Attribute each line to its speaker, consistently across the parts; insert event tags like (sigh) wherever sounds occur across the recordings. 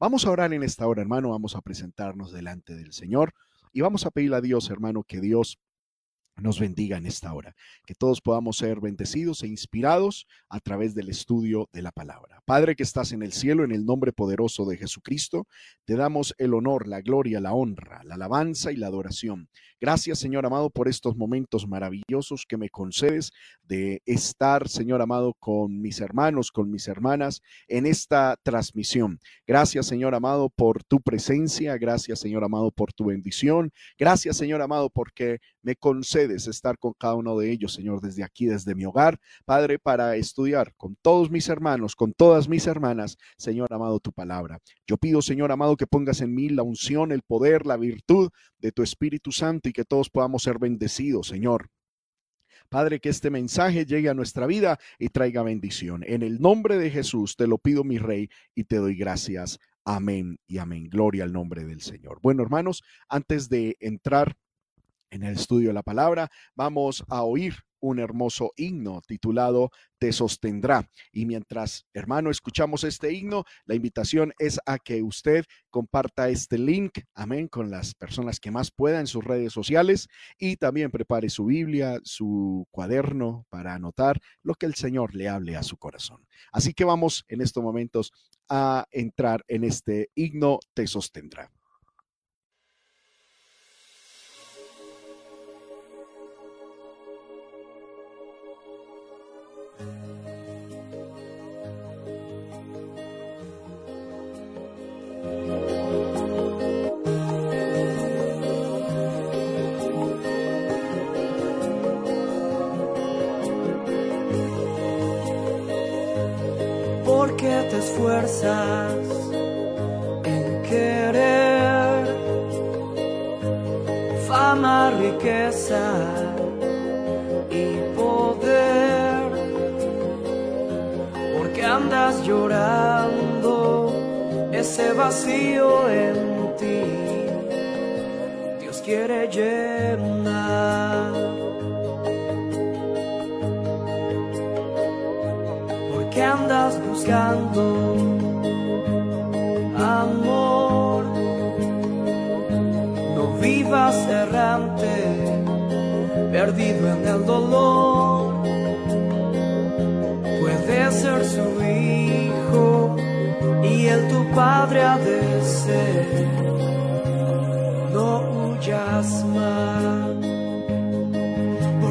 Speaker 1: Vamos a orar en esta hora, hermano, vamos a presentarnos delante del Señor y vamos a pedirle a Dios, hermano, que Dios nos bendiga en esta hora, que todos podamos ser bendecidos e inspirados a través del estudio de la palabra. Padre que estás en el cielo, en el nombre poderoso de Jesucristo, te damos el honor, la gloria, la honra, la alabanza y la adoración. Gracias, Señor amado, por estos momentos maravillosos que me concedes de estar, Señor amado, con mis hermanos, con mis hermanas en esta transmisión. Gracias, Señor amado, por tu presencia. Gracias, Señor amado, por tu bendición. Gracias, Señor amado, porque me concedes estar con cada uno de ellos, Señor, desde aquí, desde mi hogar, Padre, para estudiar con todos mis hermanos, con todas mis hermanas, Señor amado, tu palabra. Yo pido, Señor amado, que pongas en mí la unción, el poder, la virtud de tu Espíritu Santo y que todos podamos ser bendecidos, Señor. Padre, que este mensaje llegue a nuestra vida y traiga bendición. En el nombre de Jesús te lo pido, mi Rey, y te doy gracias. Amén y amén. Gloria al nombre del Señor. Bueno, hermanos, antes de entrar en el estudio de la palabra, vamos a oír un hermoso himno titulado Te sostendrá. Y mientras, hermano, escuchamos este himno, la invitación es a que usted comparta este link, amén, con las personas que más pueda en sus redes sociales y también prepare su Biblia, su cuaderno para anotar lo que el Señor le hable a su corazón. Así que vamos en estos momentos a entrar en este himno Te sostendrá.
Speaker 2: Porque te esfuerzas en querer fama, riqueza llorando ese vacío en ti. Dios quiere llenar. que andas buscando amor. No vivas errante, perdido en el dolor. Padre ha de ser. No huyas más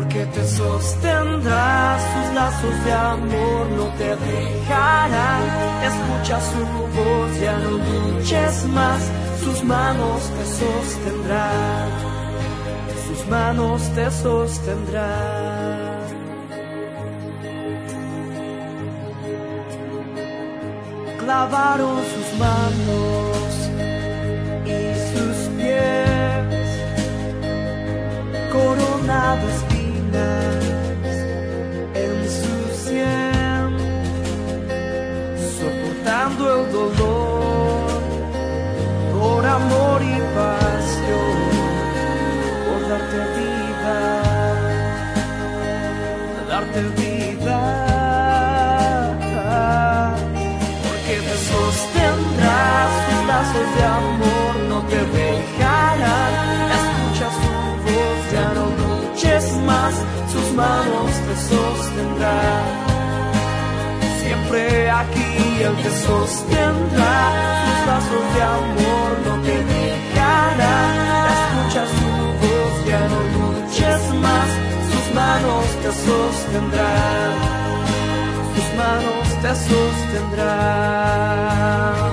Speaker 2: porque te sostendrá, sus lazos de amor no te dejarán. Escucha su voz, ya no luches más, sus manos te sostendrán, sus manos te sostendrán. Clavaron sus manos y sus pies coronados en su sien, soportando el dolor por amor y pasión, por darte vida, darte vida, sostendrán. Siempre aquí Él te sostendrá, sus brazos de amor no te dejarán. Escucha su voz, ya no luches más, sus manos te sostendrán. Sus manos te sostendrán.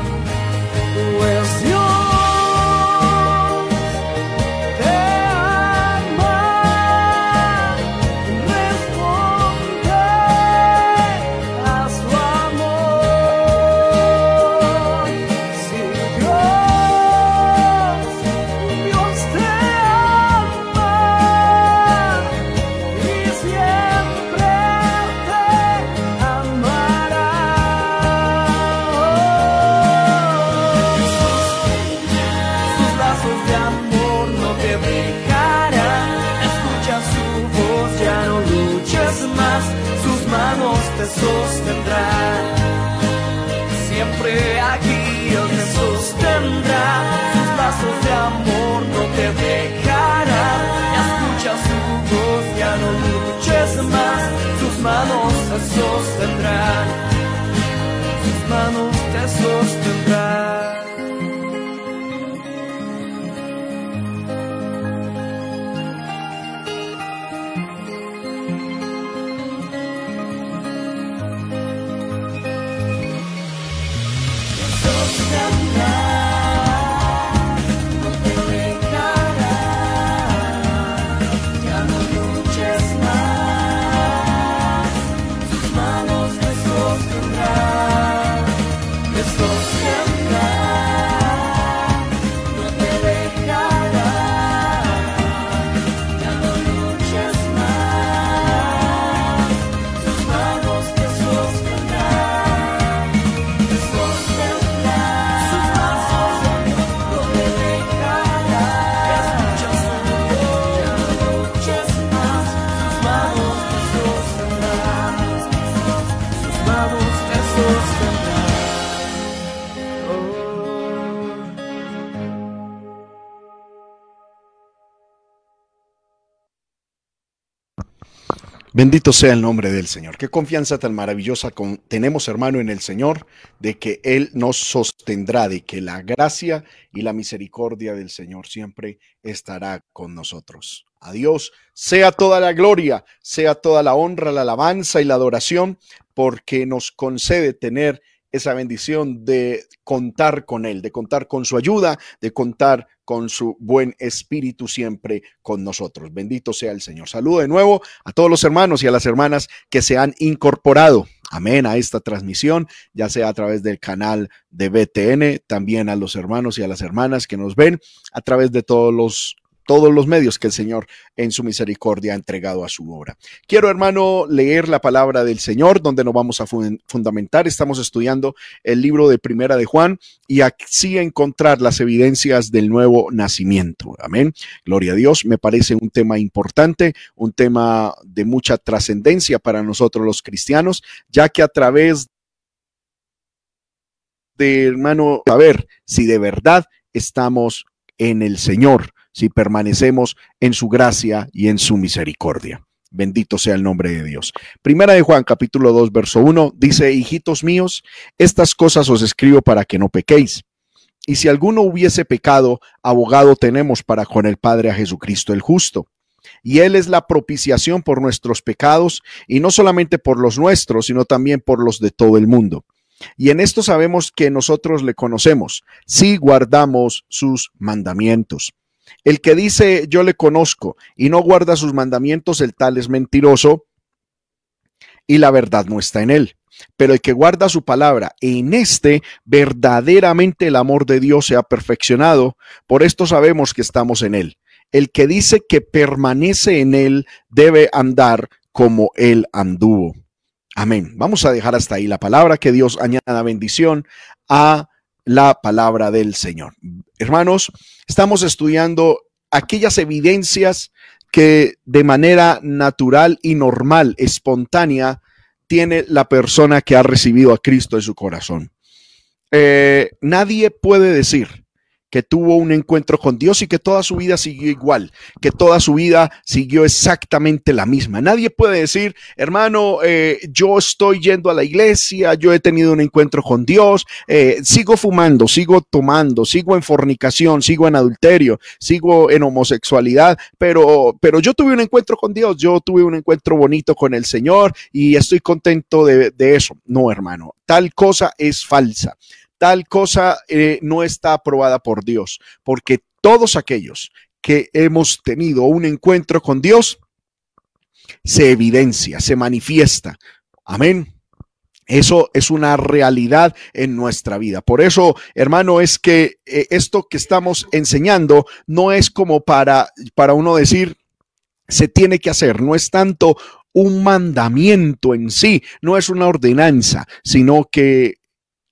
Speaker 1: Bendito sea el nombre del Señor. Qué confianza tan maravillosa tenemos, hermano, en el Señor, de que Él nos sostendrá, de que la gracia y la misericordia del Señor siempre estará con nosotros. A Dios sea toda la gloria, sea toda la honra, la alabanza y la adoración, porque nos concede tener esa bendición de contar con Él, de contar con su ayuda, de contar con su buen espíritu siempre con nosotros. Bendito sea el Señor. Saludo de nuevo a todos los hermanos y a las hermanas que se han incorporado. Amén a esta transmisión, ya sea a través del canal de BTN, también a los hermanos y a las hermanas que nos ven a través de todos los todos los medios que el Señor en su misericordia ha entregado a su obra. Quiero, hermano, leer la palabra del Señor, donde nos vamos a fun- fundamentar. Estamos estudiando el libro de Primera de Juan y así encontrar las evidencias del nuevo nacimiento. Amén. Gloria a Dios. Me parece un tema importante, un tema de mucha trascendencia para nosotros los cristianos, ya que a través de, hermano, saber si de verdad estamos en el Señor, si permanecemos en su gracia y en su misericordia. Bendito sea el nombre de Dios. Primera de Juan, capítulo 2, verso 1, dice, hijitos míos, estas cosas os escribo para que no pequéis. Y si alguno hubiese pecado, abogado tenemos para con el Padre a Jesucristo el justo. Y Él es la propiciación por nuestros pecados, y no solamente por los nuestros, sino también por los de todo el mundo. Y en esto sabemos que nosotros le conocemos, si guardamos sus mandamientos. El que dice yo le conozco y no guarda sus mandamientos, el tal es mentiroso y la verdad no está en él. Pero el que guarda su palabra, en este verdaderamente el amor de Dios se ha perfeccionado. Por esto sabemos que estamos en él. El que dice que permanece en él debe andar como él anduvo. Amén. Vamos a dejar hasta ahí la palabra, que Dios añada bendición a la palabra del Señor. Hermanos, estamos estudiando aquellas evidencias que de manera natural y normal, espontánea, tiene la persona que ha recibido a Cristo en su corazón. Eh, nadie puede decir que tuvo un encuentro con Dios y que toda su vida siguió igual, que toda su vida siguió exactamente la misma. Nadie puede decir, hermano, eh, yo estoy yendo a la iglesia, yo he tenido un encuentro con Dios, eh, sigo fumando, sigo tomando, sigo en fornicación, sigo en adulterio, sigo en homosexualidad, pero, pero yo tuve un encuentro con Dios, yo tuve un encuentro bonito con el Señor y estoy contento de, de eso. No, hermano, tal cosa es falsa tal cosa eh, no está aprobada por Dios, porque todos aquellos que hemos tenido un encuentro con Dios, se evidencia, se manifiesta. Amén. Eso es una realidad en nuestra vida. Por eso, hermano, es que eh, esto que estamos enseñando no es como para, para uno decir, se tiene que hacer, no es tanto un mandamiento en sí, no es una ordenanza, sino que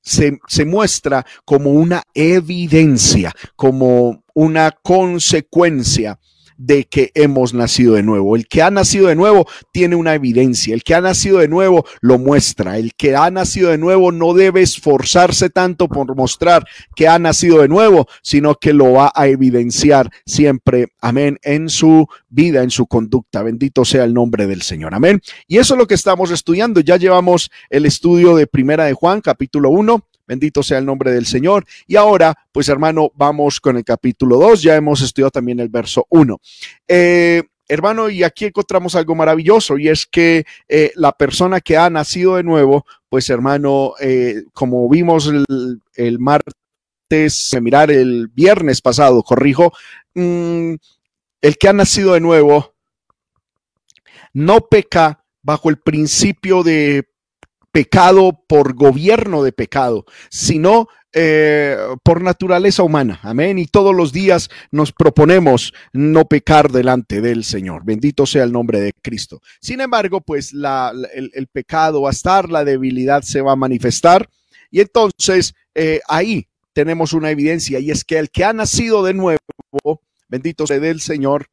Speaker 1: se, se, muestra como una evidencia, como una consecuencia de que hemos nacido de nuevo. El que ha nacido de nuevo tiene una evidencia. El que ha nacido de nuevo lo muestra. El que ha nacido de nuevo no debe esforzarse tanto por mostrar que ha nacido de nuevo, sino que lo va a evidenciar siempre, amén, en su vida, en su conducta. Bendito sea el nombre del Señor. Amén. Y eso es lo que estamos estudiando. Ya llevamos el estudio de Primera de Juan, capítulo 1 Bendito sea el nombre del Señor. Y ahora, pues hermano, vamos con el capítulo 2. Ya hemos estudiado también el verso 1. Eh, hermano, y aquí encontramos algo maravilloso y es que eh, la persona que ha nacido de nuevo, pues hermano, eh, como vimos el, martes, mirar el viernes pasado, corrijo, mm, el que ha nacido de nuevo no peca bajo el principio de pecado por gobierno de pecado, sino eh, por naturaleza humana. Amén. Y todos los días nos proponemos no pecar delante del Señor. Bendito sea el nombre de Cristo. Sin embargo, pues el, pecado va a estar, la debilidad se va a manifestar. Y entonces eh, ahí tenemos una evidencia y es que el que ha nacido de nuevo, bendito sea el Señor,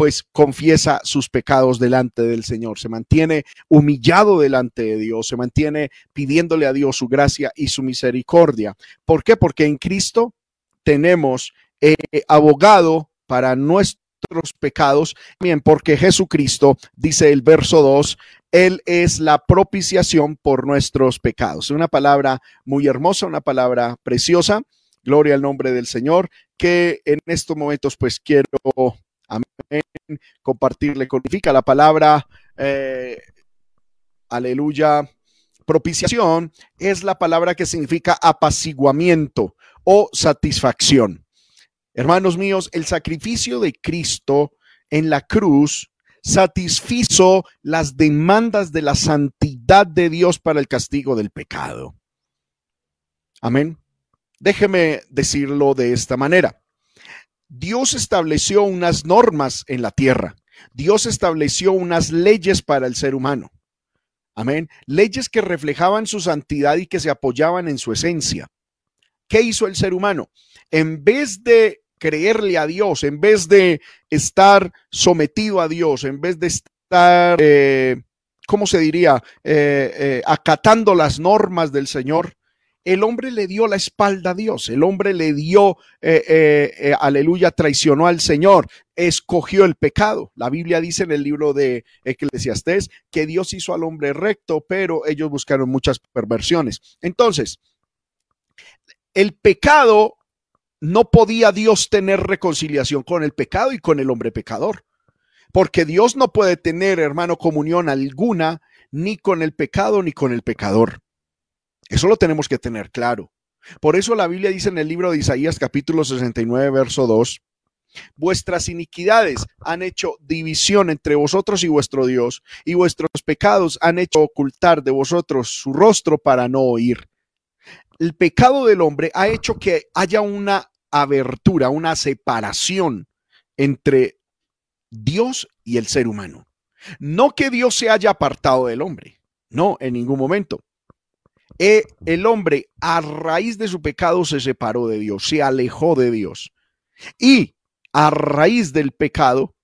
Speaker 1: pues confiesa sus pecados delante del Señor, se mantiene humillado delante de Dios, se mantiene pidiéndole a Dios su gracia y su misericordia. ¿Por qué? Porque en Cristo tenemos eh, abogado para nuestros pecados, bien, porque Jesucristo, dice el verso 2, Él es la propiciación por nuestros pecados. Una palabra muy hermosa, una palabra preciosa. Gloria al nombre del Señor, que en estos momentos pues quiero Amén. Compartirle codifica la palabra, eh, aleluya, propiciación es la palabra que significa apaciguamiento o satisfacción. Hermanos míos, el sacrificio de Cristo en la cruz satisfizo las demandas de la santidad de Dios para el castigo del pecado. Amén. Déjeme decirlo de esta manera. Dios estableció unas normas en la tierra. Dios estableció unas leyes para el ser humano. Amén. Leyes que reflejaban su santidad y que se apoyaban en su esencia. ¿Qué hizo el ser humano? En vez de creerle a Dios, en vez de estar sometido a Dios, en vez de estar, eh, ¿cómo se diría?, eh, eh, acatando las normas del Señor, el hombre le dio la espalda a Dios, el hombre le dio, eh, eh, eh, aleluya, traicionó al Señor, escogió el pecado. La Biblia dice en el libro de Eclesiastés que Dios hizo al hombre recto, pero ellos buscaron muchas perversiones. Entonces, el pecado no podía Dios tener reconciliación con el pecado y con el hombre pecador, porque Dios no puede tener, hermano, comunión alguna ni con el pecado ni con el pecador. Eso lo tenemos que tener claro. Por eso la Biblia dice en el libro de Isaías capítulo 69, verso 2, vuestras iniquidades han hecho división entre vosotros y vuestro Dios, y vuestros pecados han hecho ocultar de vosotros su rostro para no oír. El pecado del hombre ha hecho que haya una abertura, una separación entre Dios y el ser humano. No que Dios se haya apartado del hombre, no, en ningún momento. Eh, el hombre a raíz de su pecado se separó de Dios, se alejó de Dios. Y a raíz del pecado,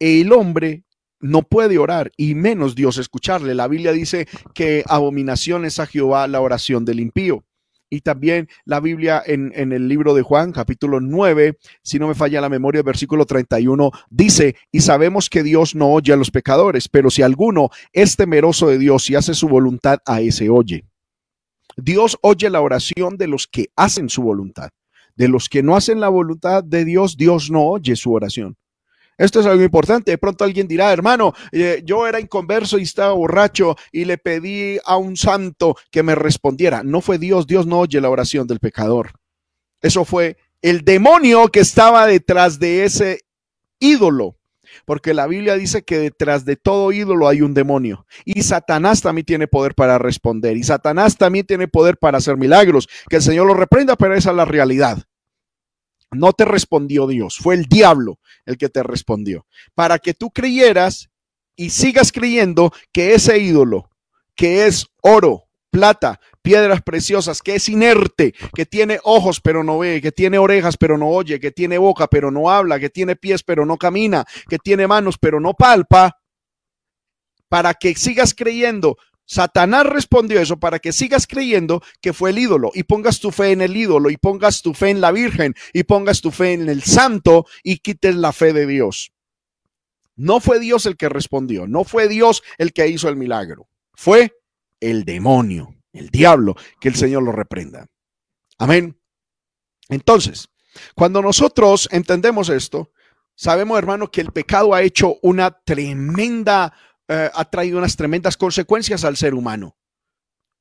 Speaker 1: el hombre no puede orar y menos Dios escucharle. La Biblia dice que abominación es a Jehová la oración del impío. Y también la Biblia en, en, el libro de Juan, capítulo 9, si no me falla la memoria, versículo 31, dice, y sabemos que Dios no oye a los pecadores, pero si alguno es temeroso de Dios y hace su voluntad, a ese oye. Dios oye la oración de los que hacen su voluntad. De los que no hacen la voluntad de Dios, Dios no oye su oración. Esto es algo importante. De pronto alguien dirá, hermano, eh, yo era inconverso y estaba borracho y le pedí a un santo que me respondiera. No fue Dios, Dios no oye la oración del pecador. Eso fue el demonio que estaba detrás de ese ídolo porque la Biblia dice que detrás de todo ídolo hay un demonio. Y Satanás también tiene poder para responder. Y Satanás también tiene poder para hacer milagros. Que el Señor lo reprenda, pero esa es la realidad. No te respondió Dios, fue el diablo el que te respondió. Para que tú creyeras y sigas creyendo que ese ídolo, que es oro plata, piedras preciosas, que es inerte, que tiene ojos pero no ve, que tiene orejas pero no oye, que tiene boca pero no habla, que tiene pies pero no camina, que tiene manos pero no palpa, para que sigas creyendo. Satanás respondió eso para que sigas creyendo que fue el ídolo y pongas tu fe en el ídolo y pongas tu fe en la Virgen y pongas tu fe en el Santo y quites la fe de Dios. No fue Dios el que respondió, no fue Dios el que hizo el milagro, fue el demonio, el diablo, que el Señor lo reprenda. Amén. Entonces, cuando nosotros entendemos esto, sabemos, hermano, que el pecado ha hecho una tremenda, eh, ha traído unas tremendas consecuencias al ser humano.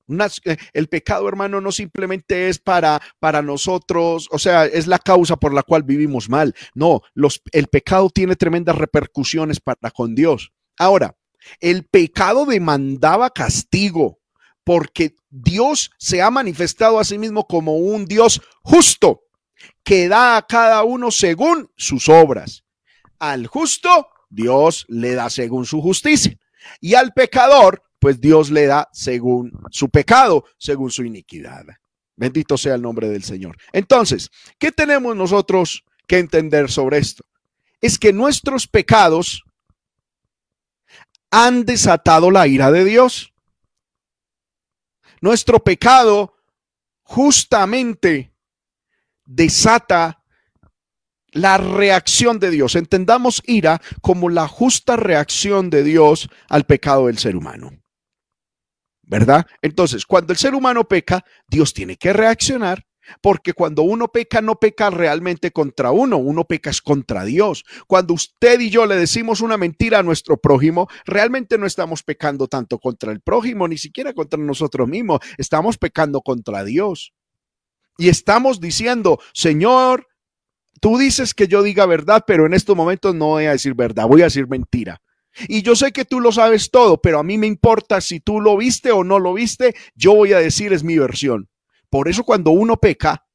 Speaker 1: Eh, el pecado, hermano, no simplemente es para, para nosotros, o sea, es la causa por la cual vivimos mal. No, los, el pecado tiene tremendas repercusiones para con Dios. Ahora, el pecado demandaba castigo porque Dios se ha manifestado a sí mismo como un Dios justo que da a cada uno según sus obras. Al justo, Dios le da según su justicia. Y al pecador, pues Dios le da según su pecado, según su iniquidad. Bendito sea el nombre del Señor. Entonces, ¿qué tenemos nosotros que entender sobre esto? Es que nuestros pecados han desatado la ira de Dios. Nuestro pecado justamente desata la reacción de Dios. Entendamos ira como la justa reacción de Dios al pecado del ser humano. ¿Verdad? Entonces, cuando el ser humano peca, Dios tiene que reaccionar porque cuando uno peca, no peca realmente contra uno, uno peca es contra Dios. Cuando usted y yo le decimos una mentira a nuestro prójimo, realmente no estamos pecando tanto contra el prójimo, ni siquiera contra nosotros mismos, estamos pecando contra Dios. Y estamos diciendo, Señor, tú dices que yo diga verdad, pero en estos momentos no voy a decir verdad, voy a decir mentira. Y yo sé que tú lo sabes todo, pero a mí me importa si tú lo viste o no lo viste, yo voy a decir es mi versión. Por eso cuando uno peca,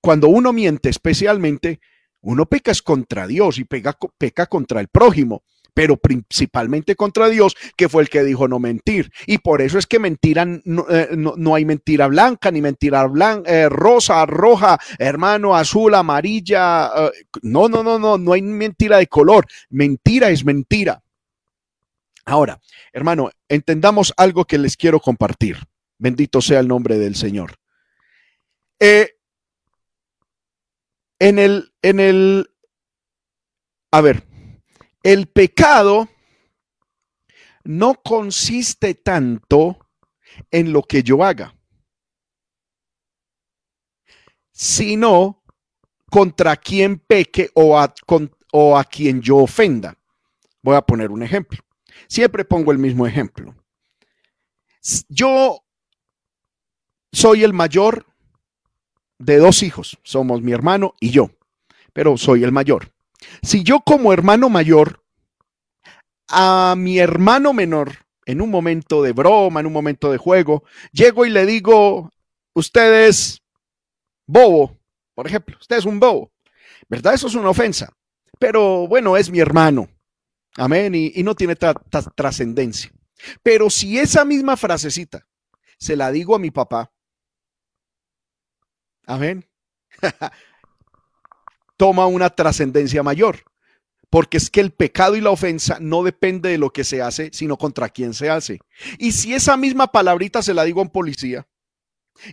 Speaker 1: cuando uno miente especialmente, uno peca es contra Dios y peca, contra el prójimo, pero principalmente contra Dios, que fue el que dijo no mentir. Y por eso es que mentira, no, eh, hay mentira blanca, ni mentira blanca, eh, rosa, roja, hermano, azul, amarilla. Eh, no, no, no, no, no hay mentira de color. Mentira es mentira. Ahora, hermano, entendamos algo que les quiero compartir. Bendito sea el nombre del Señor. Eh, en el, en el, a ver, el pecado no consiste tanto en lo que yo haga, sino contra quien peque o a, o a quien yo ofenda. Voy a poner un ejemplo. Siempre pongo el mismo ejemplo. Yo soy el mayor de dos hijos. Somos mi hermano y yo, pero soy el mayor. Si yo como hermano mayor a mi hermano menor, en un momento de broma, en un momento de juego, llego y le digo, usted es bobo, por ejemplo, usted es un bobo, ¿verdad? Eso es una ofensa, pero bueno, es mi hermano, amén, y, no tiene trascendencia. Pero si esa misma frasecita se la digo a mi papá, Amén. (laughs) Toma una trascendencia mayor. Porque es que el pecado y la ofensa no depende de lo que se hace, sino contra quién se hace. Y si esa misma palabrita se la digo a un policía,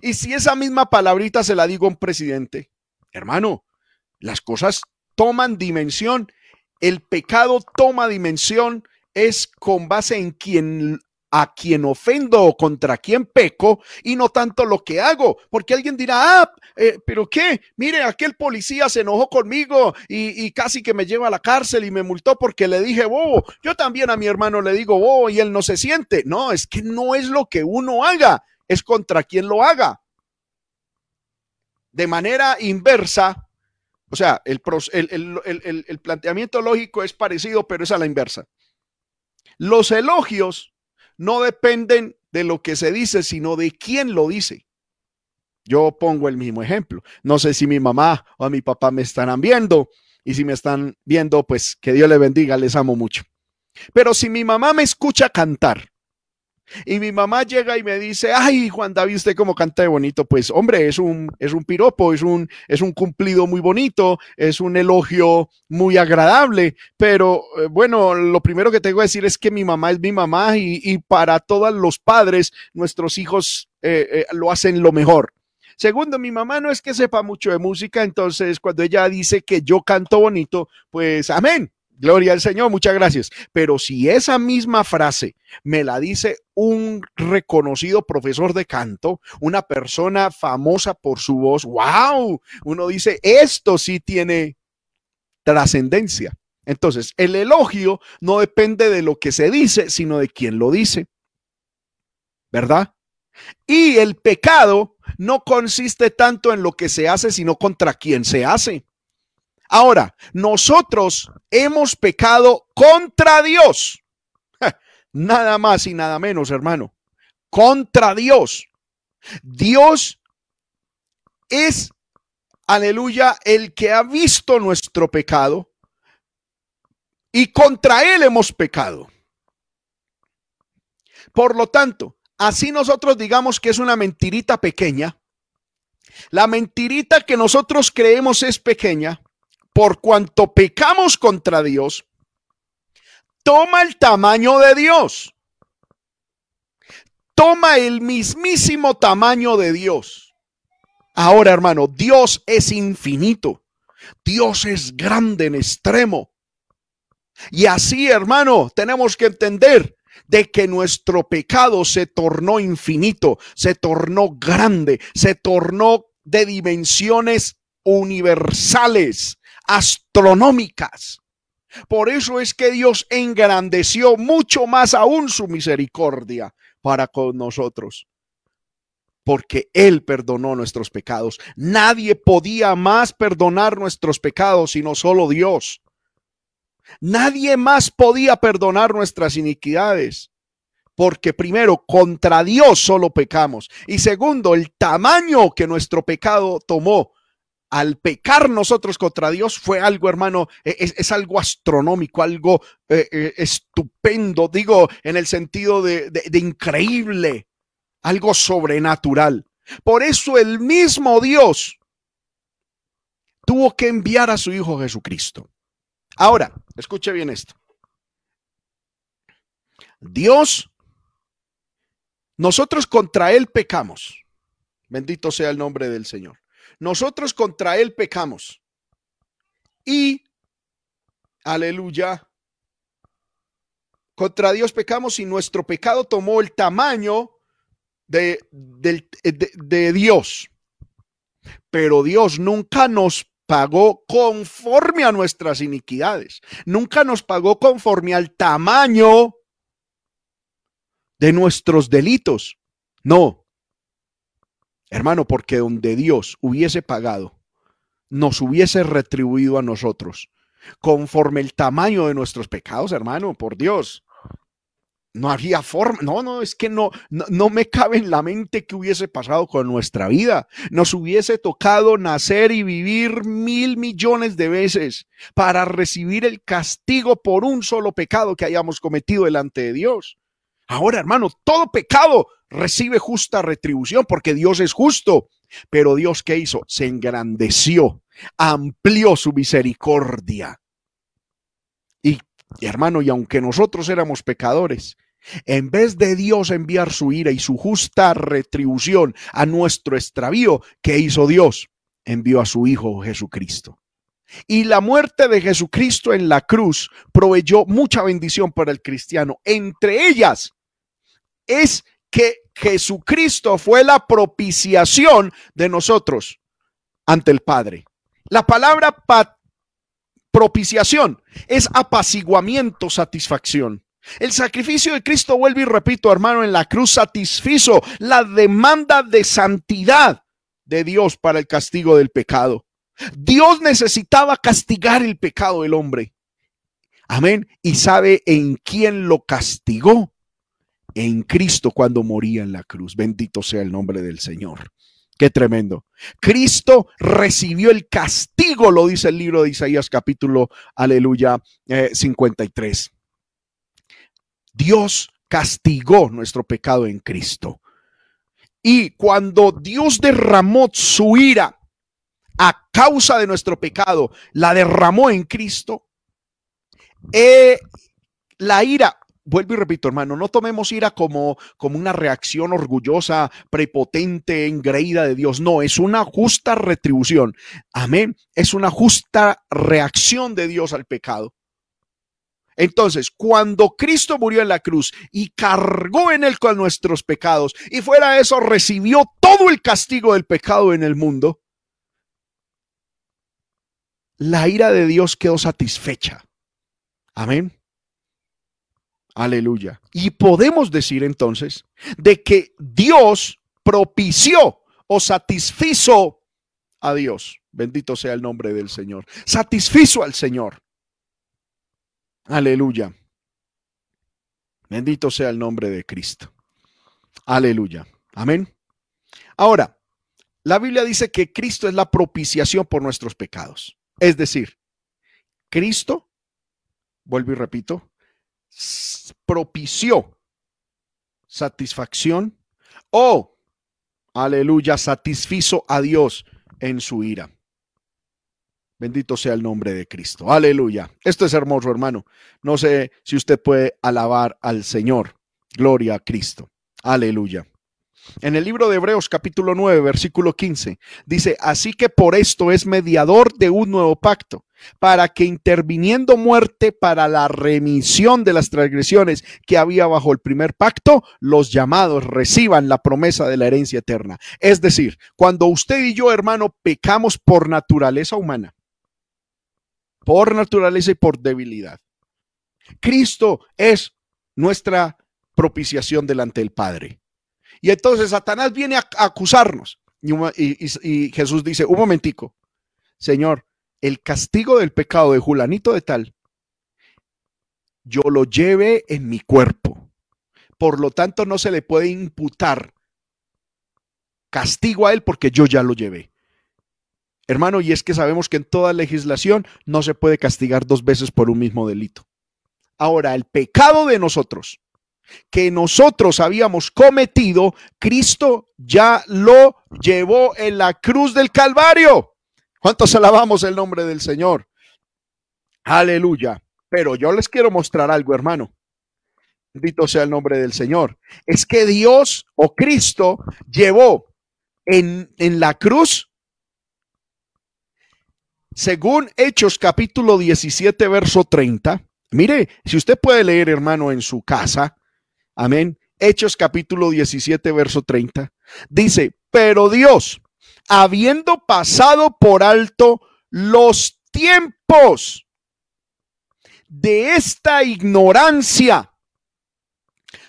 Speaker 1: y si esa misma palabrita se la digo a un presidente, hermano, las cosas toman dimensión. El pecado toma dimensión es con base en quien a quien ofendo o contra quien peco y no tanto lo que hago, porque alguien dirá, ah, eh, pero qué, mire, aquel policía se enojó conmigo y, casi que me lleva a la cárcel y me multó porque le dije bobo. Yo también a mi hermano le digo bobo y él no se siente. No, es que no es lo que uno haga, es contra quien lo haga. De manera inversa, o sea, el, el, el planteamiento lógico es parecido, pero es a la inversa. Los elogios no dependen de lo que se dice, sino de quién lo dice. Yo pongo el mismo ejemplo. No sé si mi mamá o mi papá me estarán viendo y si me están viendo, pues que Dios le bendiga, les amo mucho. Pero si mi mamá me escucha cantar Y mi mamá llega y me dice, ay, Juan David, usted cómo canta de bonito. Pues, hombre, es un, es un piropo, es un, es un cumplido muy bonito, es un elogio muy agradable. Pero eh, bueno, lo primero que tengo que decir es que mi mamá es mi mamá y, para todos los padres, nuestros hijos eh, eh, lo hacen lo mejor. Segundo, mi mamá no es que sepa mucho de música, entonces cuando ella dice que yo canto bonito, pues amén, Gloria al Señor, muchas gracias. Pero si esa misma frase me la dice un reconocido profesor de canto, una persona famosa por su voz, wow, uno dice, esto sí tiene trascendencia. Entonces, el elogio no depende de lo que se dice, sino de quién lo dice. ¿Verdad? Y el pecado no consiste tanto en lo que se hace, sino contra quién se hace. Ahora, nosotros hemos pecado contra Dios. Nada más y nada menos, hermano. Contra Dios. Dios es, aleluya, el que ha visto nuestro pecado y contra Él hemos pecado. Por lo tanto, así nosotros digamos que es una mentirita pequeña, la mentirita que nosotros creemos es pequeña, por cuanto pecamos contra Dios, toma el tamaño de Dios. Toma el mismísimo tamaño de Dios. Ahora, hermano, Dios es infinito. Dios es grande en extremo. Y así, hermano, tenemos que entender de que nuestro pecado se tornó infinito, se tornó grande, se tornó de dimensiones universales astronómicas. Por eso es que Dios engrandeció mucho más aún su misericordia para con nosotros. Porque Él perdonó nuestros pecados. Nadie podía más perdonar nuestros pecados sino solo Dios. Nadie más podía perdonar nuestras iniquidades. Porque primero, contra Dios solo pecamos. Y segundo, el tamaño que nuestro pecado tomó al pecar nosotros contra Dios fue algo, hermano, e, es, algo astronómico, algo eh, eh, estupendo, digo, en el sentido de, de increíble, algo sobrenatural. Por eso el mismo Dios tuvo que enviar a su Hijo Jesucristo. Ahora, escuche bien esto. Dios, nosotros contra Él pecamos. Bendito sea el nombre del Señor. Nosotros contra Él pecamos. Y, aleluya, contra Dios pecamos y nuestro pecado tomó el tamaño de, de, Dios. Pero Dios nunca nos pagó conforme a nuestras iniquidades. Nunca nos pagó conforme al tamaño de nuestros delitos. No, Hermano, porque donde Dios hubiese pagado, nos hubiese retribuido a nosotros conforme el tamaño de nuestros pecados, hermano, por Dios. No había forma, no, no, es que no, no, me cabe en la mente que hubiese pasado con nuestra vida. Nos hubiese tocado nacer y vivir mil millones de veces para recibir el castigo por un solo pecado que hayamos cometido delante de Dios. Ahora, hermano, todo pecado recibe justa retribución porque Dios es justo. Pero Dios, ¿qué hizo? Se engrandeció, amplió su misericordia. Y, hermano, y aunque nosotros éramos pecadores, en vez de Dios enviar su ira y su justa retribución a nuestro extravío, ¿qué hizo Dios? Envió a su Hijo Jesucristo. Y la muerte de Jesucristo en la cruz proveyó mucha bendición para el cristiano. Entre ellas es que Jesucristo fue la propiciación de nosotros ante el Padre. La palabra propiciación es apaciguamiento, satisfacción. El sacrificio de Cristo, vuelvo y repito, hermano, en la cruz satisfizo la demanda de santidad de Dios para el castigo del pecado. Dios necesitaba castigar el pecado del hombre. Amén. Y sabe en quién lo castigó en Cristo cuando moría en la cruz. Bendito sea el nombre del Señor. Qué tremendo. Cristo recibió el castigo, lo dice el libro de Isaías capítulo, aleluya, 53. Eh, Dios castigó nuestro pecado en Cristo. Y cuando Dios derramó su ira a causa de nuestro pecado, la derramó en Cristo, eh, la ira, vuelvo y repito, hermano, no tomemos ira como, como una reacción orgullosa, prepotente, engreída de Dios. No, es una justa retribución. Amén. Es una justa reacción de Dios al pecado. Entonces, cuando Cristo murió en la cruz y cargó en él con nuestros pecados, y fuera eso, recibió todo el castigo del pecado en el mundo, la ira de Dios quedó satisfecha. Amén. Aleluya. Y podemos decir entonces de que Dios propició o satisfizo a Dios. Bendito sea el nombre del Señor. Satisfizo al Señor. Aleluya. Bendito sea el nombre de Cristo. Aleluya. Amén. Ahora, la Biblia dice que Cristo es la propiciación por nuestros pecados. Es decir, Cristo, vuelvo y repito, propició satisfacción o, aleluya, satisfizo a Dios en su ira. Bendito sea el nombre de Cristo. Aleluya. Esto es hermoso, hermano. No sé si usted puede alabar al Señor. Gloria a Cristo. Aleluya. En el libro de Hebreos capítulo 9, versículo 15, dice, así que por esto es mediador de un nuevo pacto, para que interviniendo muerte para la remisión de las transgresiones que había bajo el primer pacto, los llamados reciban la promesa de la herencia eterna. Es decir, cuando usted y yo, hermano, pecamos por naturaleza humana, por naturaleza y por debilidad. Cristo es nuestra propiciación delante del Padre. Y entonces Satanás viene a, acusarnos. Y, Jesús dice, un momentico, Señor, el castigo del pecado de Julanito de tal, yo lo lleve en mi cuerpo. Por lo tanto, no se le puede imputar castigo a él porque yo ya lo llevé. Hermano, y es que sabemos que en toda legislación no se puede castigar dos veces por un mismo delito. Ahora, el pecado de nosotros, que nosotros habíamos cometido, Cristo ya lo llevó en la cruz del Calvario. ¿Cuántos alabamos el nombre del Señor? Aleluya. Pero yo les quiero mostrar algo, hermano. Bendito sea el nombre del Señor. Es que Dios o Cristo llevó en, en la cruz según Hechos capítulo 17, verso 30, mire, si usted puede leer, hermano, en su casa, amén. Hechos capítulo 17, verso 30, dice, pero Dios, habiendo pasado por alto los tiempos de esta ignorancia,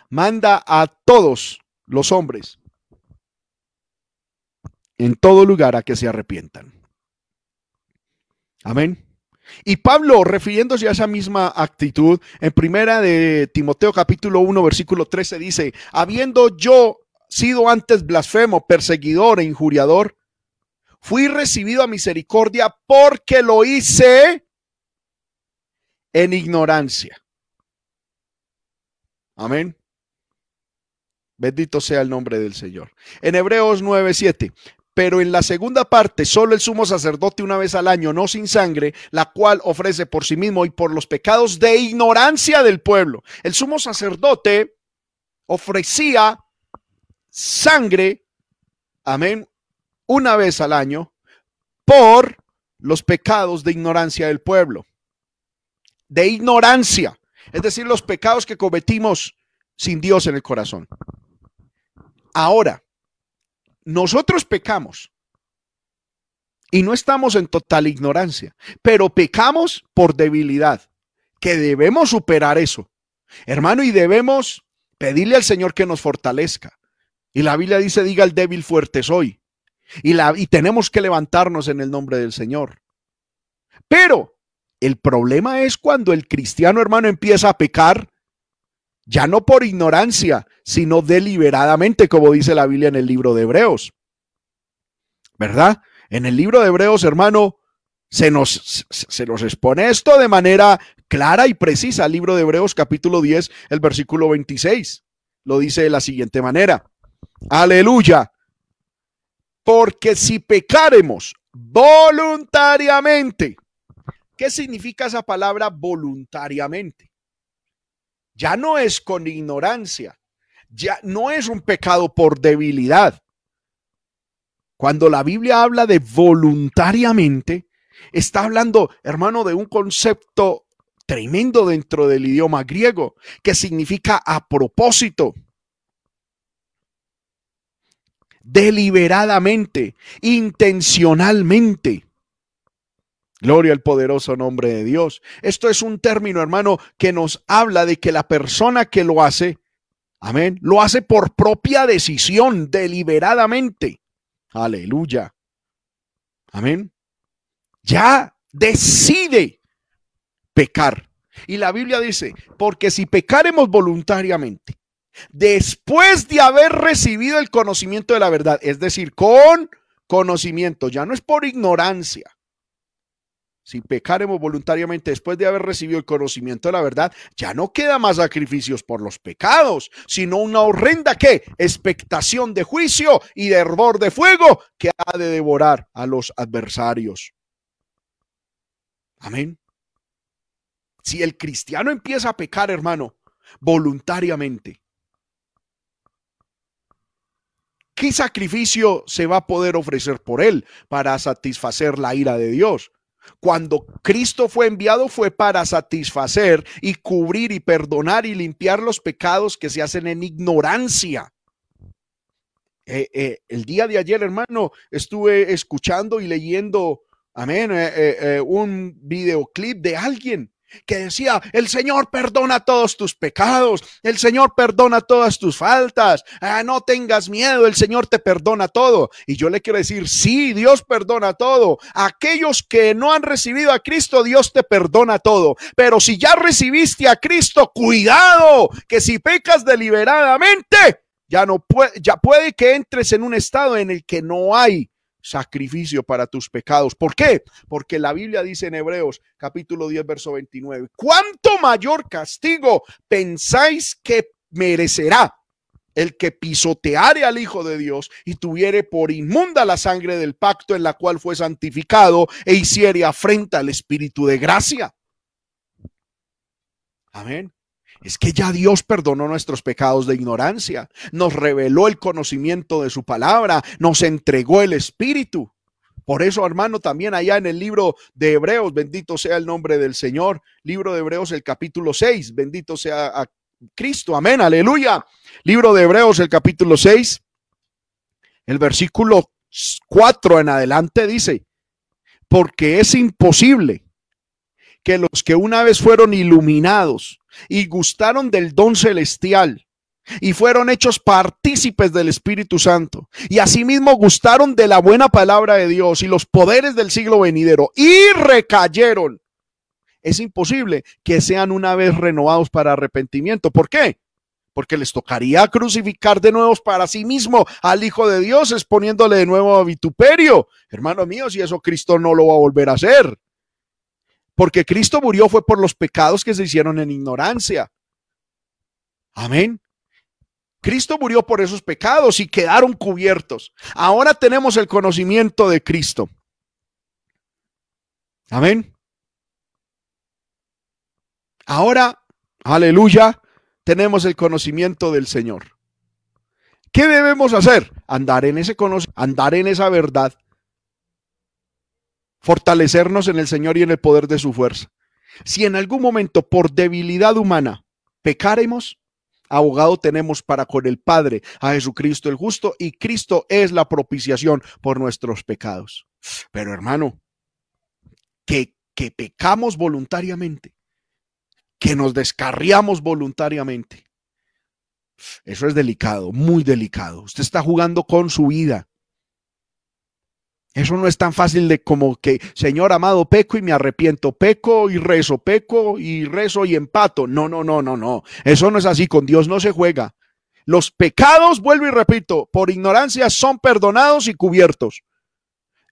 Speaker 1: manda a todos los hombres en todo lugar a que se arrepientan. Amén. Y Pablo, refiriéndose a esa misma actitud, en primera de Timoteo capítulo 1, versículo 13, dice, habiendo yo sido antes blasfemo, perseguidor e injuriador, fui recibido a misericordia porque lo hice en ignorancia. Amén. Bendito sea el nombre del Señor. En Hebreos 9, 7, pero en la segunda parte, solo el sumo sacerdote una vez al año, no sin sangre, la cual ofrece por sí mismo y por los pecados de ignorancia del pueblo. El sumo sacerdote ofrecía sangre, amén, una vez al año por los pecados de ignorancia del pueblo. De ignorancia, es decir, los pecados que cometimos sin Dios en el corazón. Ahora, nosotros pecamos y no estamos en total ignorancia, pero pecamos por debilidad, que debemos superar eso. Hermano, y debemos pedirle al Señor que nos fortalezca. Y la Biblia dice, diga el débil fuerte soy. Y, la, y tenemos que levantarnos en el nombre del Señor. Pero el problema es cuando el cristiano hermano empieza a pecar ya no por ignorancia, sino deliberadamente, como dice la Biblia en el libro de Hebreos. ¿Verdad? En el libro de Hebreos, hermano, Se nos, se nos expone esto de manera clara y precisa. El libro de Hebreos capítulo 10, el versículo 26. Lo dice de la siguiente manera. Aleluya. Porque si pecaremos voluntariamente, ¿qué significa esa palabra voluntariamente? Ya no es con ignorancia, ya no es un pecado por debilidad. Cuando la Biblia habla de voluntariamente, está hablando, hermano, de un concepto tremendo dentro del idioma griego, que significa a propósito, deliberadamente, intencionalmente. Gloria al poderoso nombre de Dios. Esto es un término, hermano, que nos habla de que la persona que lo hace, amén, lo hace por propia decisión, deliberadamente. Aleluya. Amén. Ya decide pecar. Y la Biblia dice, porque si pecaremos voluntariamente, después de haber recibido el conocimiento de la verdad, es decir, con conocimiento, ya no es por ignorancia, si pecaremos voluntariamente después de haber recibido el conocimiento de la verdad, ya no queda más sacrificios por los pecados, sino una horrenda que expectación de juicio y de hervor de fuego que ha de devorar a los adversarios. Amén. Si el cristiano empieza a pecar, hermano, voluntariamente, ¿qué sacrificio se va a poder ofrecer por él para satisfacer la ira de Dios? Cuando Cristo fue enviado fue para satisfacer y cubrir y perdonar y limpiar los pecados que se hacen en ignorancia. Eh, eh, el día de ayer, hermano, estuve escuchando y leyendo, amén, eh, un videoclip de alguien que decía, el Señor perdona todos tus pecados, el Señor perdona todas tus faltas, ah, no tengas miedo, el Señor te perdona todo. Y yo le quiero decir, sí, Dios perdona todo. Aquellos que no han recibido a Cristo, Dios te perdona todo. Pero si ya recibiste a Cristo, cuidado, que si pecas deliberadamente, ya no puede, ya puede que entres en un estado en el que no hay sacrificio para tus pecados. ¿Por qué? Porque la Biblia dice en Hebreos capítulo 10, verso 29, ¿cuánto mayor castigo pensáis que merecerá el que pisoteare al Hijo de Dios y tuviere por inmunda la sangre del pacto en la cual fue santificado e hiciere afrenta al Espíritu de gracia? Amén es que ya Dios perdonó nuestros pecados de ignorancia, nos reveló el conocimiento de su palabra, nos entregó el Espíritu. Por eso, hermano, también allá en el libro de Hebreos, bendito sea el nombre del Señor, libro de Hebreos, el capítulo 6, bendito sea a Cristo, amén, aleluya. Libro de Hebreos, el capítulo 6, el versículo 4 en adelante dice, porque es imposible que los que una vez fueron iluminados y gustaron del don celestial y fueron hechos partícipes del Espíritu Santo y asimismo gustaron de la buena palabra de Dios y los poderes del siglo venidero y recayeron. Es imposible que sean una vez renovados para arrepentimiento. ¿Por qué? Porque les tocaría crucificar de nuevo para sí mismo al Hijo de Dios, exponiéndole de nuevo a vituperio. Hermano mío, si eso Cristo no lo va a volver a hacer porque Cristo murió fue por los pecados que se hicieron en ignorancia. Amén. Cristo murió por esos pecados y quedaron cubiertos. Ahora tenemos el conocimiento de Cristo. Amén. Ahora, aleluya, tenemos el conocimiento del Señor. ¿Qué debemos hacer? Andar en ese andar en esa verdad fortalecernos en el Señor y en el poder de su fuerza. Si en algún momento por debilidad humana pecaremos, abogado tenemos para con el Padre a Jesucristo el justo y Cristo es la propiciación por nuestros pecados. Pero hermano, que, que pecamos voluntariamente, que nos descarriamos voluntariamente. Eso es delicado, muy delicado. Usted está jugando con su vida. Eso no es tan fácil de como que, Señor amado, peco y me arrepiento, peco y rezo, peco y rezo y empato. No, no, no, no, no. Eso no es así, con Dios no se juega. Los pecados, vuelvo y repito, por ignorancia son perdonados y cubiertos.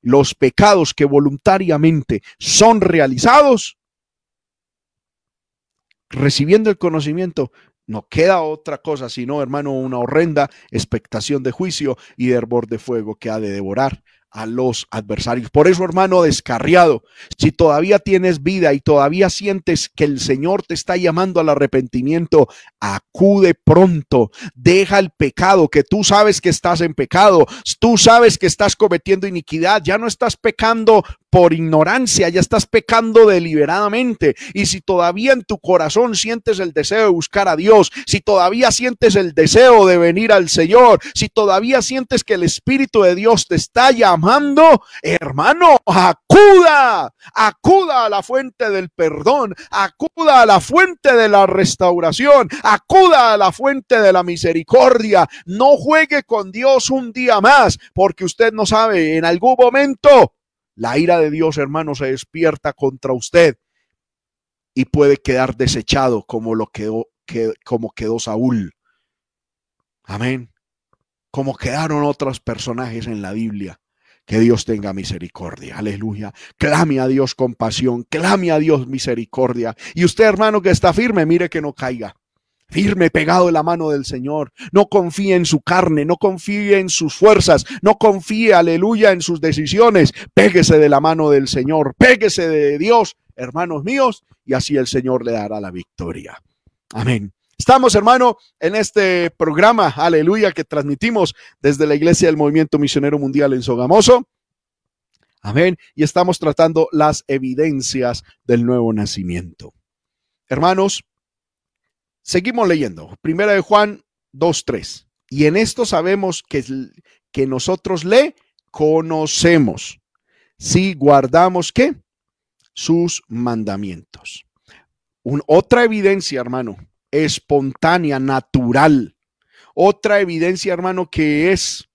Speaker 1: los pecados que voluntariamente son realizados, recibiendo el conocimiento, no queda otra cosa sino, hermano, una horrenda expectación de juicio y de hervor de fuego que ha de devorar a los adversarios. Por eso, hermano, descarriado, si todavía tienes vida y todavía sientes que el Señor te está llamando al arrepentimiento, acude pronto, deja el pecado, que tú sabes que estás en pecado, tú sabes que estás cometiendo iniquidad, ya no estás pecando por ignorancia, ya estás pecando deliberadamente. Y si todavía en tu corazón sientes el deseo de buscar a Dios, si todavía sientes el deseo de venir al Señor, si todavía sientes que el Espíritu de Dios te está llamando, hermano, acuda, acuda a la fuente del perdón, acuda a la fuente de la restauración, acuda a la fuente de la misericordia. No juegue con Dios un día más, porque usted no sabe, en algún momento la ira de Dios, hermano, se despierta contra usted y puede quedar desechado como lo quedó, como quedó Saúl. Amén. Como quedaron otros personajes en la Biblia. Que Dios tenga misericordia. Aleluya. Clame a Dios compasión. Clame a Dios misericordia. Y usted, hermano, que está firme, mire que no caiga firme, pegado en la mano del Señor. No confíe en su carne, no confíe en sus fuerzas, no confíe, aleluya, en sus decisiones. Péguese de la mano del Señor, péguese de Dios, hermanos míos, y así el Señor le dará la victoria. Amén. Estamos, hermano, en este programa, aleluya, que transmitimos desde la Iglesia del Movimiento Misionero Mundial en Sogamoso. Amén. Y estamos tratando las evidencias del nuevo nacimiento. Hermanos, Seguimos leyendo. Primera de Juan 2.3. Y en esto sabemos que, que nosotros le conocemos. Si guardamos qué? Sus mandamientos. otra evidencia, hermano, espontánea, natural. Otra evidencia, hermano, que es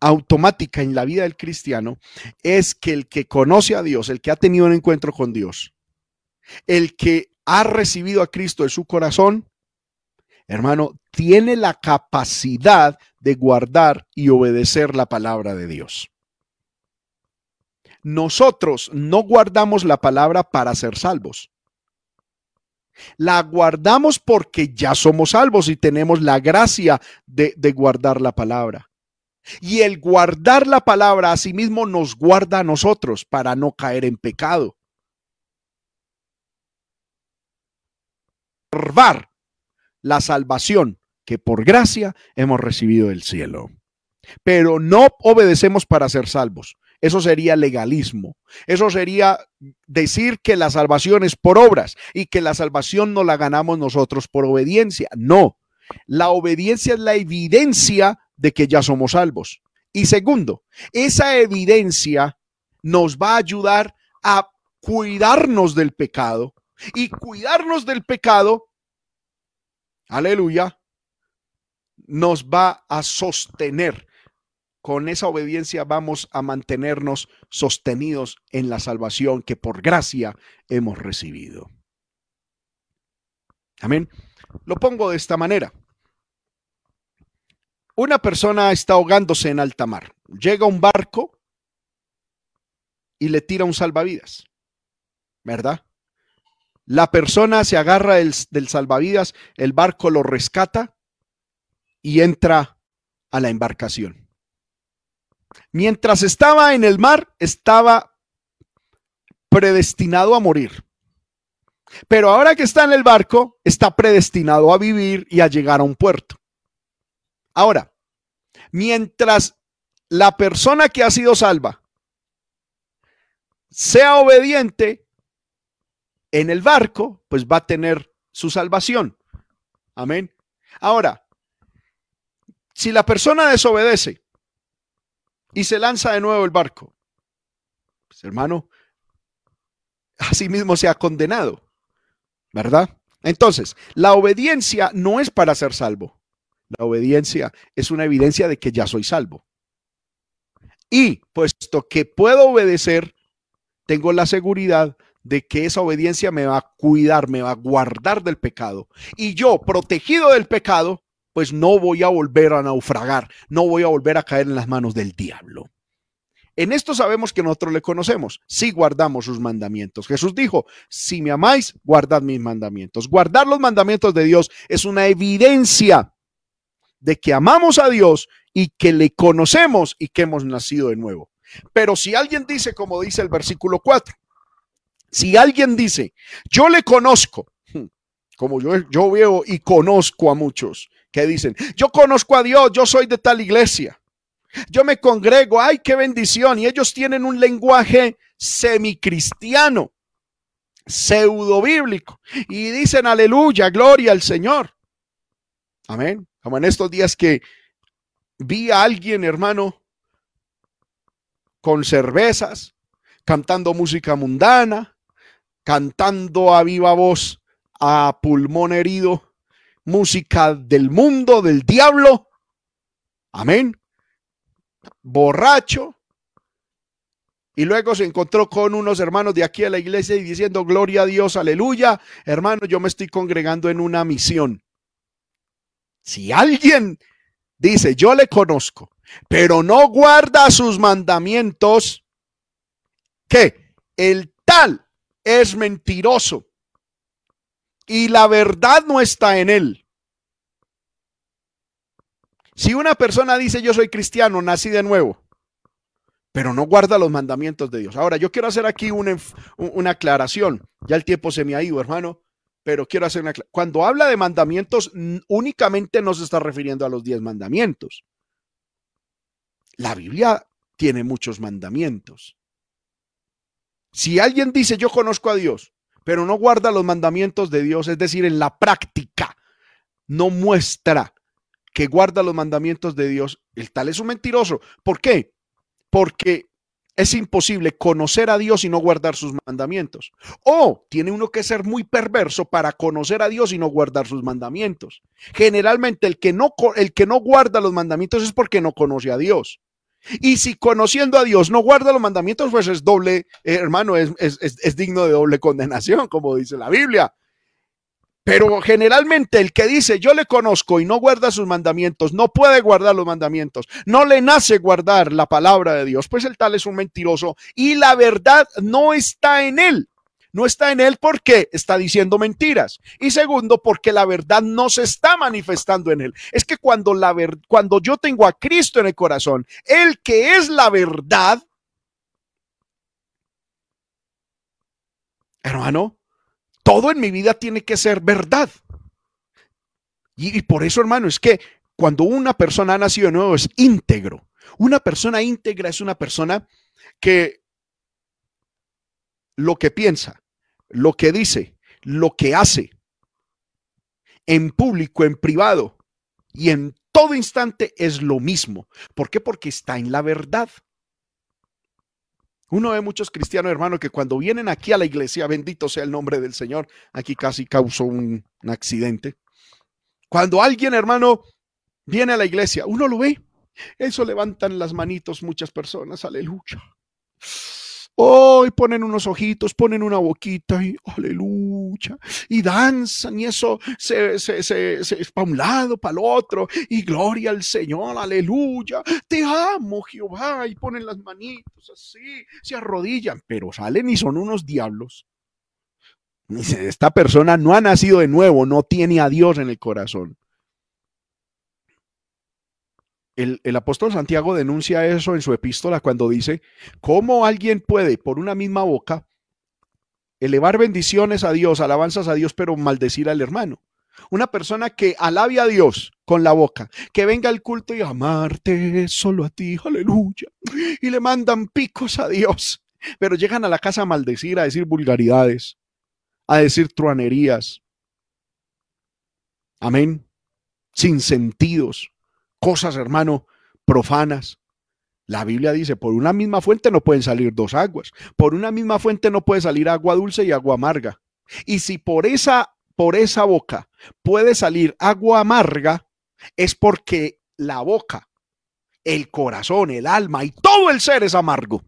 Speaker 1: automática en la vida del cristiano es que el que conoce a Dios, el que ha tenido un encuentro con Dios, el que ha recibido a Cristo en su corazón, hermano, tiene la capacidad de guardar y obedecer la palabra de Dios. Nosotros no guardamos la palabra para ser salvos. La guardamos porque ya somos salvos y tenemos la gracia de, guardar la palabra. Y el guardar la palabra a sí mismo nos guarda a nosotros para no caer en pecado. la salvación que por gracia hemos recibido del cielo. Pero no obedecemos para ser salvos. Eso sería legalismo. Eso sería decir que la salvación es por obras y que la salvación no la ganamos nosotros por obediencia. No, la obediencia es la evidencia de que ya somos salvos. Y segundo, esa evidencia nos va a ayudar a cuidarnos del pecado y cuidarnos del pecado, aleluya, nos va a sostener. Con esa obediencia vamos a mantenernos sostenidos en la salvación que por gracia hemos recibido. Amén. Lo pongo de esta manera. Una persona está ahogándose en alta mar. Llega un barco y le tira un salvavidas. ¿Verdad? La persona se agarra del, salvavidas, el barco lo rescata y entra a la embarcación. Mientras estaba en el mar, estaba predestinado a morir. Pero ahora que está en el barco, está predestinado a vivir y a llegar a un puerto. Ahora, mientras la persona que ha sido salva sea obediente, en el barco, pues va a tener su salvación. Amén. Ahora, si la persona desobedece y se lanza de nuevo el barco, pues hermano, así mismo se ha condenado, ¿verdad? Entonces, la obediencia no es para ser salvo. La obediencia es una evidencia de que ya soy salvo. Y puesto que puedo obedecer, tengo la seguridad de que esa obediencia me va a cuidar, me va a guardar del pecado. Y yo, protegido del pecado, pues no voy a volver a naufragar, no voy a volver a caer en las manos del diablo. En esto sabemos que nosotros le conocemos, si guardamos sus mandamientos. Jesús dijo, si me amáis, guardad mis mandamientos. Guardar los mandamientos de Dios es una evidencia de que amamos a Dios y que le conocemos y que hemos nacido de nuevo. Pero si alguien dice, como dice el versículo 4, si alguien dice, yo le conozco, (laughs) como yo, yo veo y conozco a muchos que dicen, yo conozco a Dios, yo soy de tal iglesia, yo me congrego, ay, qué bendición, y ellos tienen un lenguaje semicristiano, pseudo bíblico, y dicen, aleluya, gloria al Señor. Amén. Como en estos días que vi a alguien, hermano, con cervezas, cantando música mundana, cantando a viva voz, a pulmón herido, música del mundo, del diablo. Amén. Borracho. Y luego se encontró con unos hermanos de aquí a la iglesia y diciendo, gloria a Dios, aleluya. Hermano, yo me estoy congregando en una misión. Si alguien dice, yo le conozco, pero no guarda sus mandamientos, que el tal es mentiroso y la verdad no está en él. Si una persona dice yo soy cristiano, nací de nuevo, pero no guarda los mandamientos de Dios. Ahora, yo quiero hacer aquí una, una aclaración. Ya el tiempo se me ha ido, hermano pero quiero hacer una... Cuando habla de mandamientos, únicamente no se está refiriendo a los diez mandamientos. La Biblia tiene muchos mandamientos. Si alguien dice yo conozco a Dios, pero no guarda los mandamientos de Dios, es decir, en la práctica, no muestra que guarda los mandamientos de Dios, el tal es un mentiroso. ¿Por qué? Porque es imposible conocer a Dios y no guardar sus mandamientos. O tiene uno que ser muy perverso para conocer a Dios y no guardar sus mandamientos. Generalmente el que no, el que no guarda los mandamientos es porque no conoce a Dios. Y si conociendo a Dios no guarda los mandamientos, pues es doble, eh, hermano, es, es digno de doble condenación, (laughs) como dice la Biblia. Pero generalmente el que dice yo le conozco y no guarda sus mandamientos, no puede guardar los mandamientos, no le nace guardar la palabra de Dios, pues el tal es un mentiroso y la verdad no está en él. No está en él porque está diciendo mentiras. Y segundo, porque la verdad no se está manifestando en él. Es que cuando, la cuando yo tengo a Cristo en el corazón, el que es la verdad, hermano, todo en mi vida tiene que ser verdad. Y, por eso, hermano, es que cuando una persona ha nacido de nuevo es íntegro. Una persona íntegra es una persona que lo que piensa, lo que dice, lo que hace, en público, en privado y en todo instante es lo mismo. ¿Por qué? Porque está en la verdad. Uno ve muchos cristianos, hermanos, que cuando vienen aquí a la iglesia, bendito sea el nombre del Señor, aquí casi causó un, accidente. Cuando alguien, hermano, viene a la iglesia, uno lo ve, eso levantan las manitos muchas personas, aleluya. Oh, ponen unos ojitos, ponen una boquita y aleluya. Y danzan y eso se, se, se, se es para un lado, para el otro. Y gloria al Señor, aleluya. Te amo, Jehová. Y ponen las manitos así, se arrodillan, pero salen y son unos diablos. Esta persona no ha nacido de nuevo, no tiene a Dios en el corazón el, apóstol Santiago denuncia eso en su epístola cuando dice, ¿cómo alguien puede por una misma boca elevar bendiciones a Dios, alabanzas a Dios, pero maldecir al hermano? Una persona que alabe a Dios con la boca, que venga al culto y amarte solo a ti, aleluya, y le mandan picos a Dios, pero llegan a la casa a maldecir, a decir vulgaridades, a decir truanerías. Amén. Sin sentidos cosas, hermano, profanas. La Biblia dice, por una misma fuente no pueden salir dos aguas. Por una misma fuente no puede salir agua dulce y agua amarga. Y si por esa por esa boca puede salir agua amarga, es porque la boca, el corazón, el alma y todo el ser es amargo.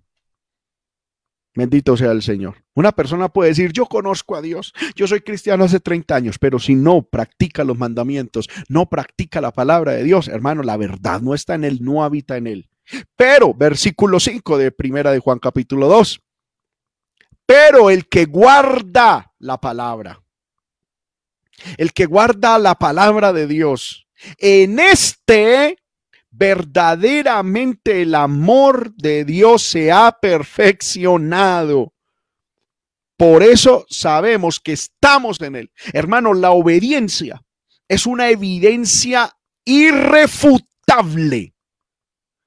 Speaker 1: Bendito sea el Señor. Una persona puede decir, yo conozco a Dios, yo soy cristiano hace 30 años, pero si no practica los mandamientos, no practica la palabra de Dios, hermano, la verdad no está en él, no habita en él. Pero, versículo 5 de primera de Juan capítulo 2. Pero el que guarda la palabra, el que guarda la palabra de Dios, en este verdaderamente el amor de Dios se ha perfeccionado. Por eso sabemos que estamos en él. Hermano, la obediencia es una evidencia irrefutable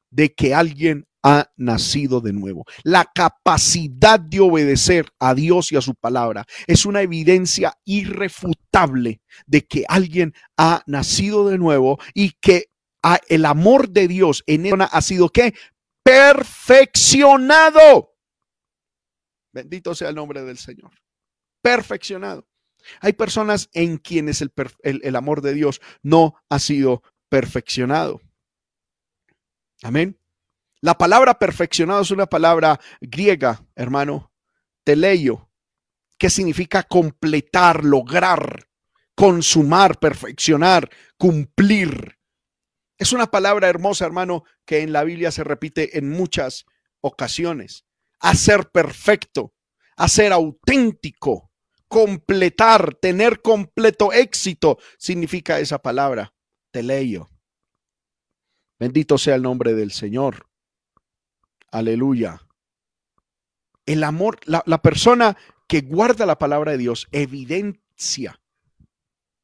Speaker 1: de que alguien ha nacido de nuevo. La capacidad de obedecer a Dios y a su palabra es una evidencia irrefutable de que alguien ha nacido de nuevo y que el amor de Dios en él ha sido que perfeccionado. Bendito sea el nombre del Señor. Perfeccionado. Hay personas en quienes el, el amor de Dios no ha sido perfeccionado. Amén. La palabra perfeccionado es una palabra griega, hermano, teleio, que significa completar, lograr, consumar, perfeccionar, cumplir. Es una palabra hermosa, hermano, que en la Biblia se repite en muchas ocasiones. Hacer perfecto, hacer auténtico, completar, tener completo éxito, significa esa palabra, teleio. Bendito sea el nombre del Señor. Aleluya. El amor, la, persona que guarda la palabra de Dios evidencia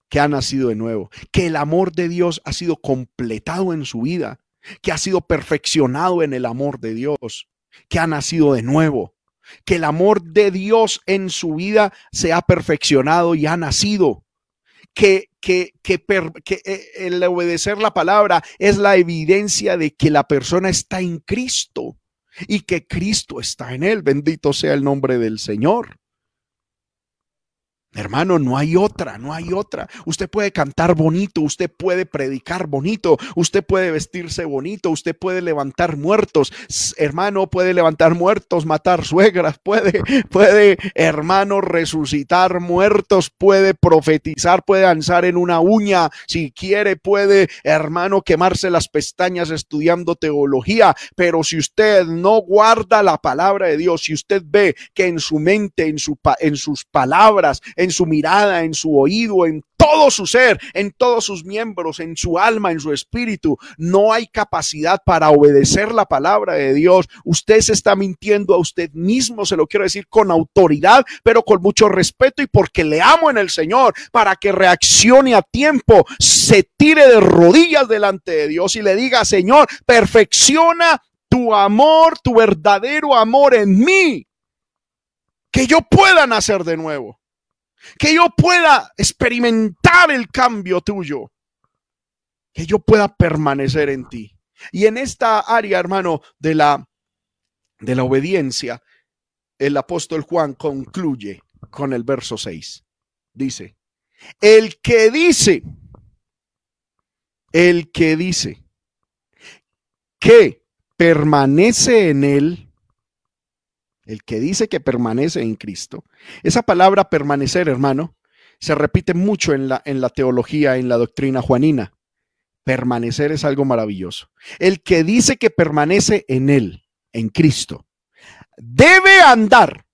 Speaker 1: que ha nacido de nuevo, que el amor de Dios ha sido completado en su vida, que ha sido perfeccionado en el amor de Dios, que ha nacido de nuevo, que el amor de Dios en su vida se ha perfeccionado y ha nacido, que, que, que, eh, el obedecer la palabra es la evidencia de que la persona está en Cristo y que Cristo está en él. Bendito sea el nombre del Señor. Hermano, no hay otra, no hay otra. Usted puede cantar bonito, usted puede predicar bonito, usted puede vestirse bonito, usted puede levantar muertos. Hermano, puede levantar muertos, matar suegras, puede, (laughs) puede, hermano, resucitar muertos, puede profetizar, puede danzar en una uña, si quiere, puede, hermano, quemarse las pestañas estudiando teología. Pero si usted no guarda la palabra de Dios, si usted ve que en su mente, en, su, en sus palabras, en su mirada, en su oído, en todo su ser, en todos sus miembros, en su alma, en su espíritu. No hay capacidad para obedecer la palabra de Dios. Usted se está mintiendo a usted mismo, se lo quiero decir con autoridad, pero con mucho respeto y porque le amo en el Señor, para que reaccione a tiempo, se tire de rodillas delante de Dios y le diga, Señor, perfecciona tu amor, tu verdadero amor en mí, que yo pueda nacer de nuevo que yo pueda experimentar el cambio tuyo, que yo pueda permanecer en ti. Y en esta área, hermano, de la, de la obediencia, el apóstol Juan concluye con el verso 6. Dice, el que dice, el que dice que permanece en él, el que dice que permanece en Cristo. Esa palabra permanecer, hermano, se repite mucho en la, en la teología, en la doctrina juanina. Permanecer es algo maravilloso. El que dice que permanece en Él, en Cristo, debe andar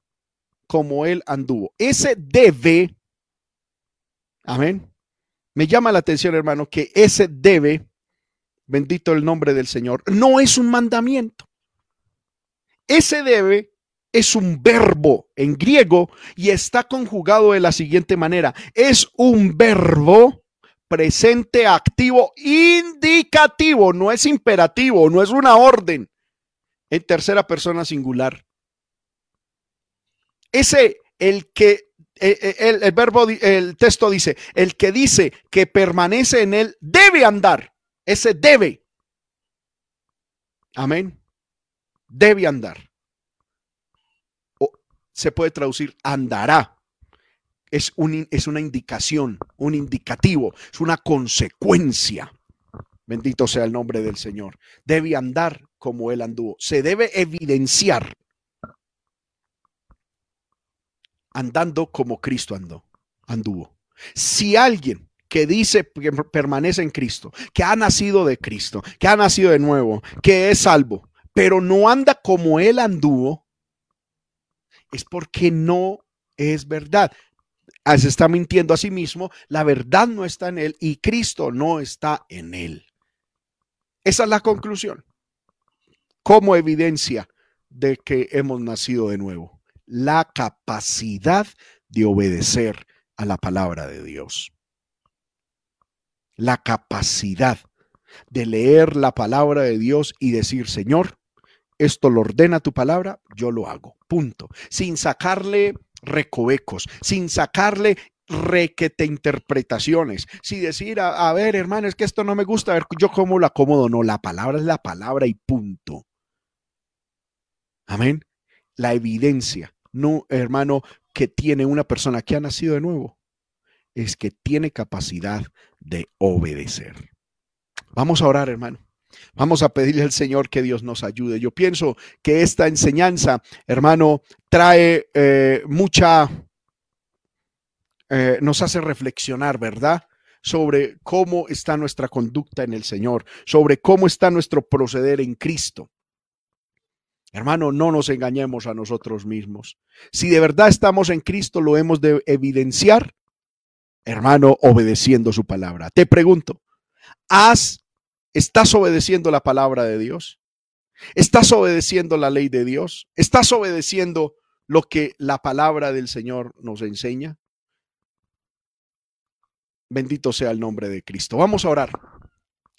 Speaker 1: como Él anduvo. Ese debe, amén. Me llama la atención, hermano, que ese debe, bendito el nombre del Señor, no es un mandamiento. Ese debe es un verbo en griego y está conjugado de la siguiente manera. Es un verbo presente activo indicativo, no es imperativo, no es una orden en tercera persona singular. Ese, el que, eh, el, el, verbo, el texto dice, el que dice que permanece en él debe andar, ese debe. Amén. Debe andar se puede traducir andará. Es, un, es una indicación, un indicativo, es una consecuencia. Bendito sea el nombre del Señor. Debe andar como él anduvo. Se debe evidenciar andando como Cristo andó, anduvo. Si alguien que dice que permanece en Cristo, que ha nacido de Cristo, que ha nacido de nuevo, que es salvo, pero no anda como él anduvo, es porque no es verdad. Ah, se está mintiendo a sí mismo, la verdad no está en él y Cristo no está en él. Esa es la conclusión. Como evidencia de que hemos nacido de nuevo, la capacidad de obedecer a la palabra de Dios. La capacidad de leer la palabra de Dios y decir, Señor, esto lo ordena tu palabra, yo lo hago. Punto. Sin sacarle recovecos, sin sacarle requete interpretaciones, sin decir, a, ver, hermano, es que esto no me gusta, a ver, yo cómo lo acomodo. No, la palabra es la palabra y punto. Amén. La evidencia, no, hermano, que tiene una persona que ha nacido de nuevo, es que tiene capacidad de obedecer. Vamos a orar, hermano. Vamos a pedirle al Señor que Dios nos ayude. Yo pienso que esta enseñanza, hermano, trae eh, mucha, eh, nos hace reflexionar, ¿verdad? Sobre cómo está nuestra conducta en el Señor, sobre cómo está nuestro proceder en Cristo. Hermano, no nos engañemos a nosotros mismos. Si de verdad estamos en Cristo, lo hemos de evidenciar, hermano, obedeciendo su palabra. Te pregunto, ¿has ¿Estás obedeciendo la palabra de Dios? ¿Estás obedeciendo la ley de Dios? ¿Estás obedeciendo lo que la palabra del Señor nos enseña? Bendito sea el nombre de Cristo. Vamos a orar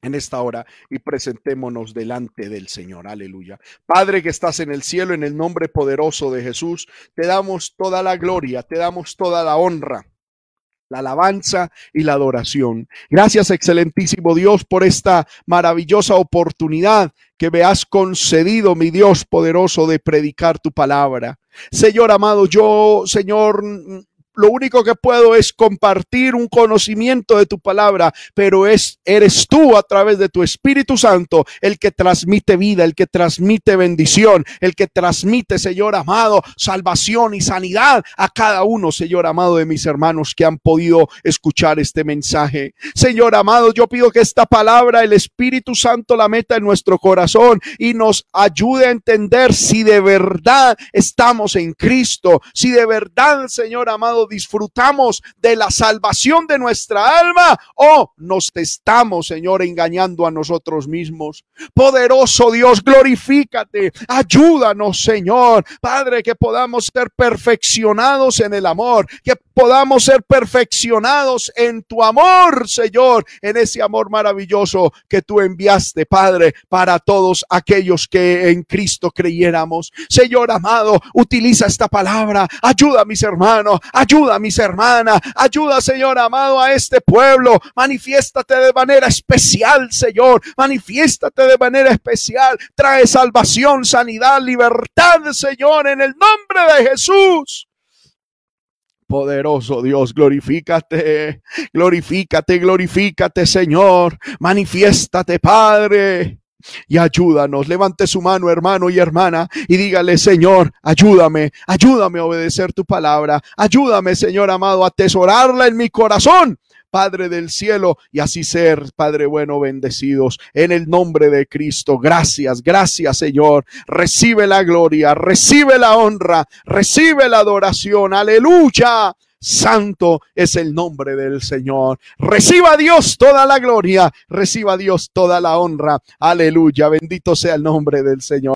Speaker 1: en esta hora y presentémonos delante del Señor. Aleluya. Padre que estás en el cielo, en el nombre poderoso de Jesús, te damos toda la gloria, te damos toda la honra la alabanza y la adoración. Gracias, excelentísimo Dios, por esta maravillosa oportunidad que me has concedido, mi Dios poderoso, de predicar tu palabra. Señor amado, yo, Señor, lo único que puedo es compartir un conocimiento de tu palabra, pero es eres tú a través de tu Espíritu Santo el que transmite vida, el que transmite bendición, el que transmite, Señor amado, salvación y sanidad a cada uno, Señor amado, de mis hermanos que han podido escuchar este mensaje. Señor amado, yo pido que esta palabra el Espíritu Santo la meta en nuestro corazón y nos ayude a entender si de verdad estamos en Cristo, si de verdad, Señor amado, disfrutamos de la salvación de nuestra alma o nos estamos, Señor, engañando a nosotros mismos. Poderoso Dios, glorifícate, ayúdanos, Señor, Padre, que podamos ser perfeccionados en el amor, que podamos ser perfeccionados en tu amor, Señor, en ese amor maravilloso que tú enviaste, Padre, para todos aquellos que en Cristo creyéramos. Señor amado, utiliza esta palabra, ayuda a mis hermanos, ayuda Ayuda, mis hermanas. Ayuda, Señor amado, a este pueblo. Manifiéstate de manera especial, Señor. Manifiéstate de manera especial. Trae salvación, sanidad, libertad, Señor, en el nombre de Jesús. Poderoso Dios, glorifícate, glorifícate, glorifícate, Señor. Manifiéstate, Padre y ayúdanos. Levante su mano, hermano y hermana, y dígale, Señor, ayúdame, ayúdame a obedecer tu palabra. Ayúdame, Señor amado, a atesorarla en mi corazón. Padre del cielo, y así ser, Padre bueno, bendecidos en el nombre de Cristo. Gracias, gracias, Señor. Recibe la gloria, recibe la honra, recibe la adoración. Aleluya. Santo es el nombre del Señor. Reciba Dios toda la gloria, reciba Dios toda la honra. Aleluya, bendito sea el nombre del Señor.